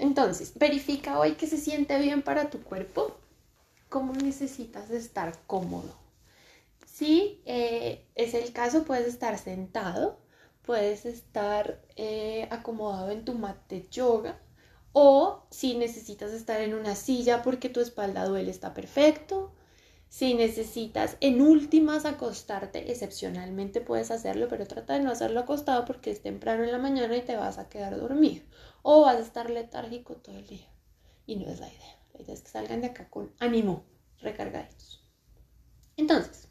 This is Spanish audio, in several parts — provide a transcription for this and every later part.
Entonces, verifica hoy que se siente bien para tu cuerpo. ¿Cómo necesitas estar cómodo? Si eh, es el caso, puedes estar sentado, puedes estar eh, acomodado en tu mat de yoga o si necesitas estar en una silla porque tu espalda duele, está perfecto. Si necesitas en últimas acostarte, excepcionalmente puedes hacerlo, pero trata de no hacerlo acostado porque es temprano en la mañana y te vas a quedar dormido. O vas a estar letárgico todo el día. Y no es la idea. La idea es que salgan de acá con ánimo, recargaditos. Entonces,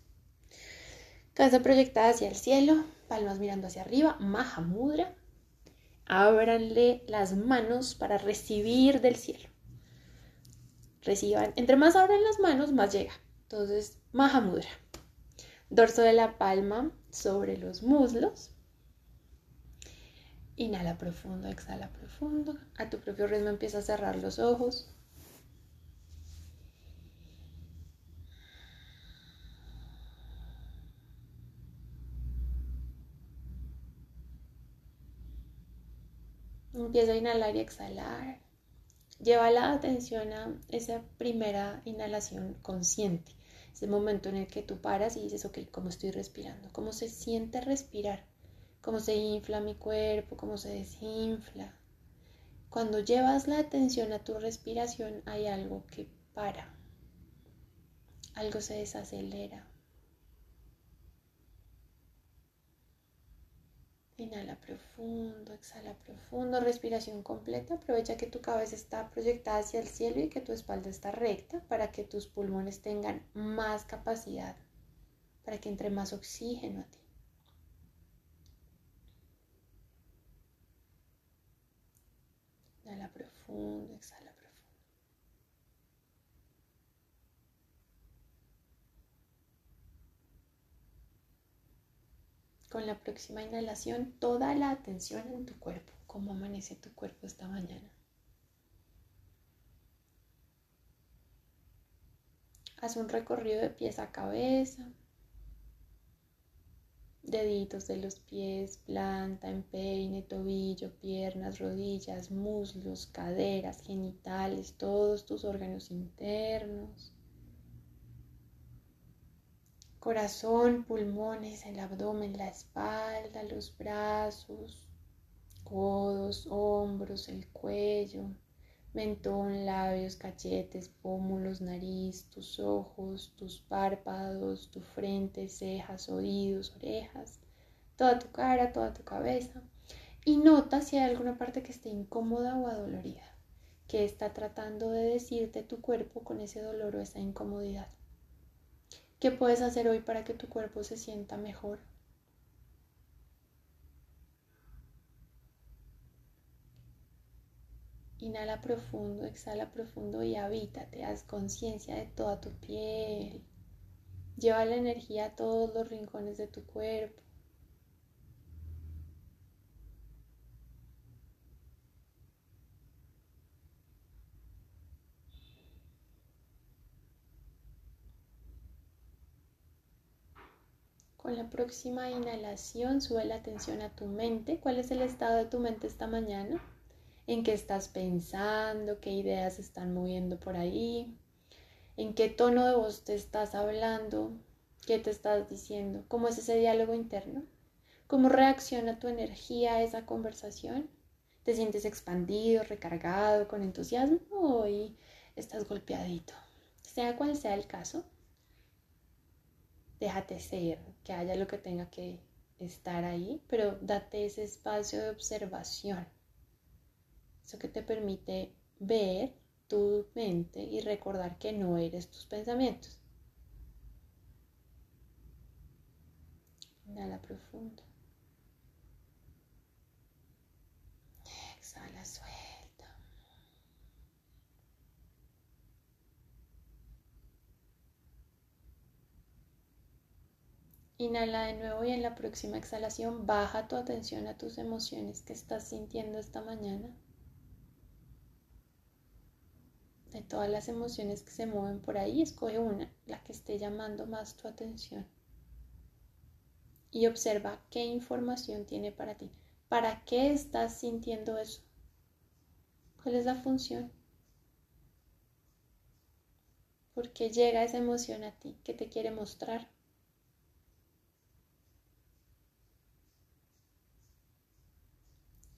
cabeza proyectada hacia el cielo, palmas mirando hacia arriba, Mahamudra. Ábranle las manos para recibir del cielo. Reciban, entre más abran las manos, más llega. Entonces, Mahamudra. Dorso de la palma sobre los muslos. Inhala profundo, exhala profundo. A tu propio ritmo empieza a cerrar los ojos. Empieza a inhalar y exhalar. Lleva la atención a esa primera inhalación consciente. Ese momento en el que tú paras y dices, ok, ¿cómo estoy respirando? ¿Cómo se siente respirar? ¿Cómo se infla mi cuerpo? ¿Cómo se desinfla? Cuando llevas la atención a tu respiración hay algo que para. Algo se desacelera. Inhala profundo, exhala profundo, respiración completa. Aprovecha que tu cabeza está proyectada hacia el cielo y que tu espalda está recta para que tus pulmones tengan más capacidad, para que entre más oxígeno a ti. Inhala profundo, exhala. Con la próxima inhalación toda la atención en tu cuerpo, cómo amanece tu cuerpo esta mañana. Haz un recorrido de pies a cabeza, deditos de los pies, planta, empeine, tobillo, piernas, rodillas, muslos, caderas, genitales, todos tus órganos internos corazón, pulmones, el abdomen, la espalda, los brazos, codos, hombros, el cuello, mentón, labios, cachetes, pómulos, nariz, tus ojos, tus párpados, tu frente, cejas, oídos, orejas, toda tu cara, toda tu cabeza. Y nota si hay alguna parte que esté incómoda o adolorida, que está tratando de decirte tu cuerpo con ese dolor o esa incomodidad. ¿Qué puedes hacer hoy para que tu cuerpo se sienta mejor? Inhala profundo, exhala profundo y habítate, haz conciencia de toda tu piel. Lleva la energía a todos los rincones de tu cuerpo. Con la próxima inhalación sube la atención a tu mente. ¿Cuál es el estado de tu mente esta mañana? ¿En qué estás pensando? ¿Qué ideas están moviendo por ahí? ¿En qué tono de voz te estás hablando? ¿Qué te estás diciendo? ¿Cómo es ese diálogo interno? ¿Cómo reacciona tu energía a esa conversación? ¿Te sientes expandido, recargado, con entusiasmo o estás golpeadito? Sea cual sea el caso, déjate ser, que haya lo que tenga que estar ahí, pero date ese espacio de observación. Eso que te permite ver tu mente y recordar que no eres tus pensamientos. Inhala profundo. Exhala suave. Inhala de nuevo y en la próxima exhalación baja tu atención a tus emociones que estás sintiendo esta mañana. De todas las emociones que se mueven por ahí, escoge una, la que esté llamando más tu atención. Y observa qué información tiene para ti. ¿Para qué estás sintiendo eso? ¿Cuál es la función? ¿Por qué llega esa emoción a ti? ¿Qué te quiere mostrar?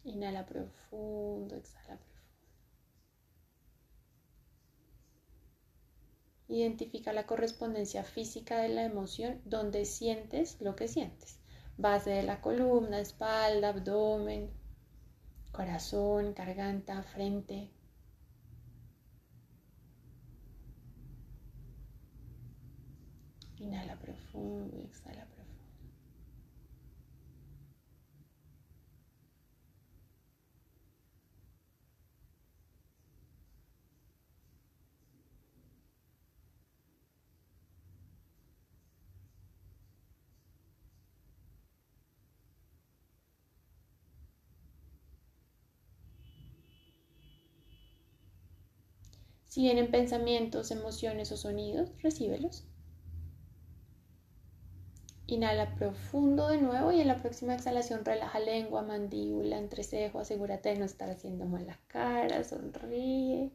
Inhala profundo, exhala profundo. Identifica la correspondencia física de la emoción donde sientes lo que sientes. Base de la columna, espalda, abdomen, corazón, garganta, frente. Inhala profundo exhala profundo. Si vienen pensamientos, emociones o sonidos, recíbelos. Inhala profundo de nuevo y en la próxima exhalación relaja lengua, mandíbula, entrecejo. Asegúrate de no estar haciendo mal la cara, sonríe.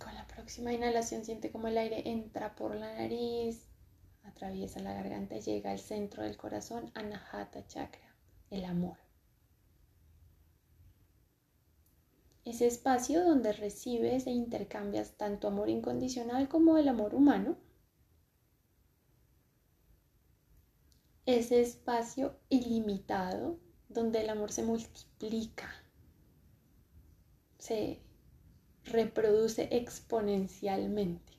Con la próxima inhalación siente como el aire entra por la nariz, atraviesa la garganta y llega al centro del corazón, Anahata Chakra, el amor. Ese espacio donde recibes e intercambias tanto amor incondicional como el amor humano. Ese espacio ilimitado donde el amor se multiplica, se reproduce exponencialmente.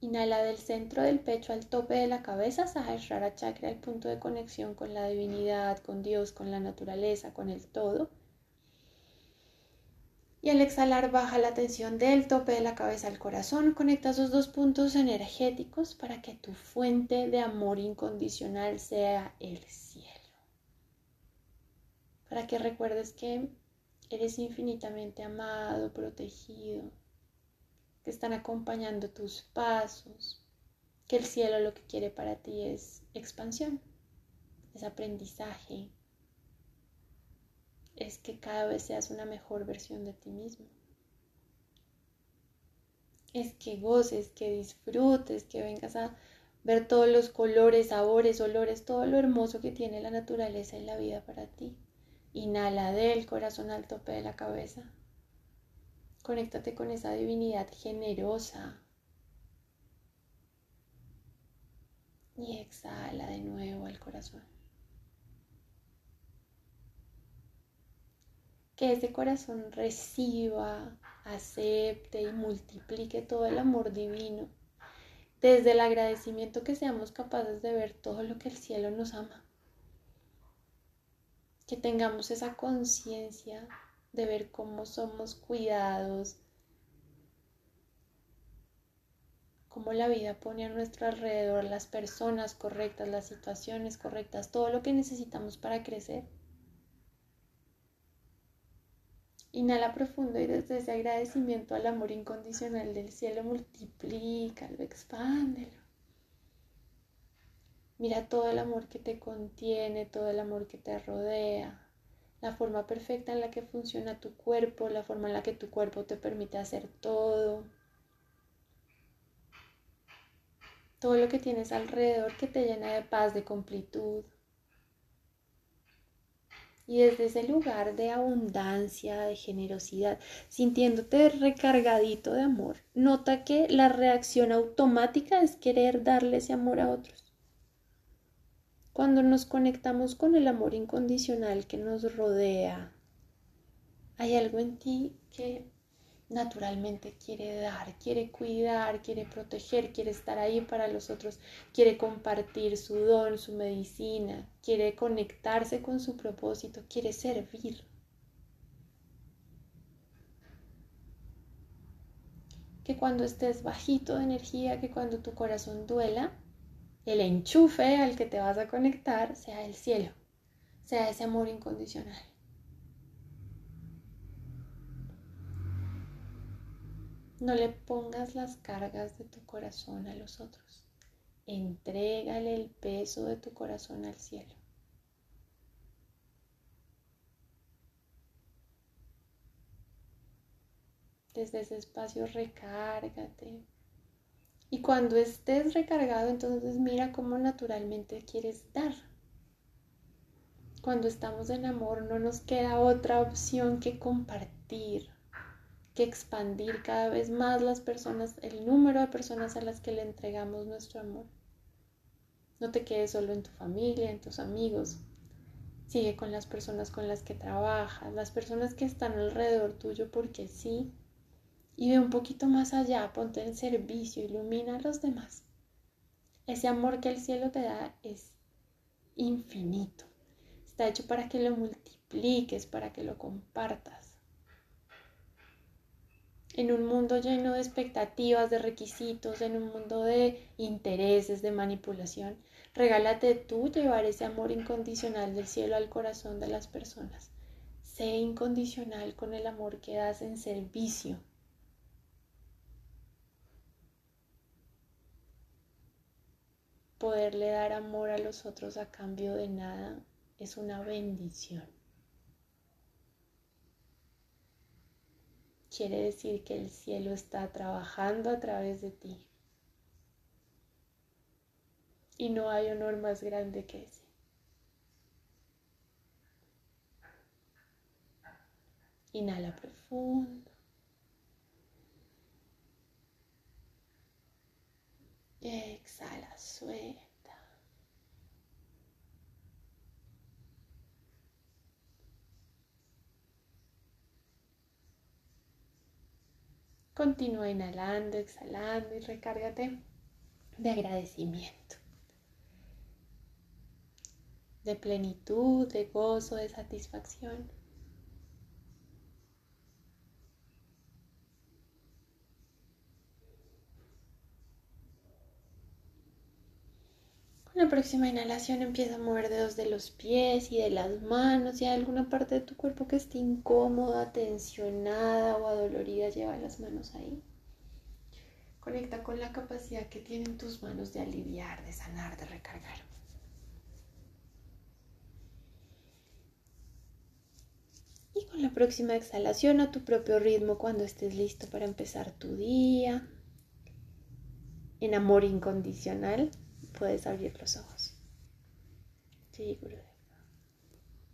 Inhala del centro del pecho al tope de la cabeza, Sahasrara Chakra, el punto de conexión con la divinidad, con Dios, con la naturaleza, con el todo. Y al exhalar baja la tensión del tope de la cabeza al corazón. Conecta esos dos puntos energéticos para que tu fuente de amor incondicional sea el cielo. Para que recuerdes que eres infinitamente amado, protegido, que están acompañando tus pasos, que el cielo lo que quiere para ti es expansión, es aprendizaje, es que cada vez seas una mejor versión de ti mismo. Es que goces, que disfrutes, que vengas a ver todos los colores, sabores, olores, todo lo hermoso que tiene la naturaleza y la vida para ti. Inhala del corazón al tope de la cabeza. Conéctate con esa divinidad generosa. Y exhala de nuevo al corazón. Que ese corazón reciba, acepte y multiplique todo el amor divino. Desde el agradecimiento que seamos capaces de ver todo lo que el cielo nos ama. Que tengamos esa conciencia de ver cómo somos cuidados, cómo la vida pone a nuestro alrededor las personas correctas, las situaciones correctas, todo lo que necesitamos para crecer Inhala profundo y desde ese agradecimiento al amor incondicional del cielo, multiplícalo, expándelo. Mira todo el amor que te contiene, todo el amor que te rodea, la forma perfecta en la que funciona tu cuerpo, la forma en la que tu cuerpo te permite hacer todo. Todo lo que tienes alrededor que te llena de paz, de completud. Y desde ese lugar de abundancia, de generosidad, sintiéndote recargadito de amor, nota que la reacción automática es querer darle ese amor a otros. Cuando nos conectamos con el amor incondicional que nos rodea, hay algo en ti que naturalmente quiere dar, quiere cuidar, quiere proteger, quiere estar ahí para los otros, quiere compartir su don, su medicina, quiere conectarse con su propósito, quiere servir. Que cuando estés bajito de energía, que cuando tu corazón duela, el enchufe al que te vas a conectar sea el cielo, sea ese amor incondicional. No le pongas las cargas de tu corazón a los otros. Entrégale el peso de tu corazón al cielo. Desde ese espacio recárgate. Y cuando estés recargado, entonces mira cómo naturalmente quieres dar. Cuando estamos en amor no nos queda otra opción que compartir que expandir cada vez más las personas, el número de personas a las que le entregamos nuestro amor. No te quedes solo en tu familia, en tus amigos. Sigue con las personas con las que trabajas, las personas que están alrededor tuyo porque sí. Y ve un poquito más allá, ponte en servicio, ilumina a los demás. Ese amor que el cielo te da es infinito. Está hecho para que lo multipliques, para que lo compartas en un mundo lleno de expectativas, de requisitos, en un mundo de intereses, de manipulación, regálate tú llevar ese amor incondicional del cielo al corazón de las personas. Sé incondicional con el amor que das en servicio. Poderle dar amor a los otros a cambio de nada es una bendición. Quiere decir que el cielo está trabajando a través de ti. Y no hay honor más grande que ese. Inhala profundo. Exhala, suelta. Continúa inhalando, exhalando y recárgate de agradecimiento, de plenitud, de gozo, de satisfacción. Próxima inhalación empieza a mover dedos de los pies y de las manos. Si hay alguna parte de tu cuerpo que esté incómoda, tensionada o adolorida, lleva las manos ahí. Conecta con la capacidad que tienen tus manos de aliviar, de sanar, de recargar. Y con la próxima exhalación a tu propio ritmo cuando estés listo para empezar tu día en amor incondicional puedes abrir los ojos. Sí.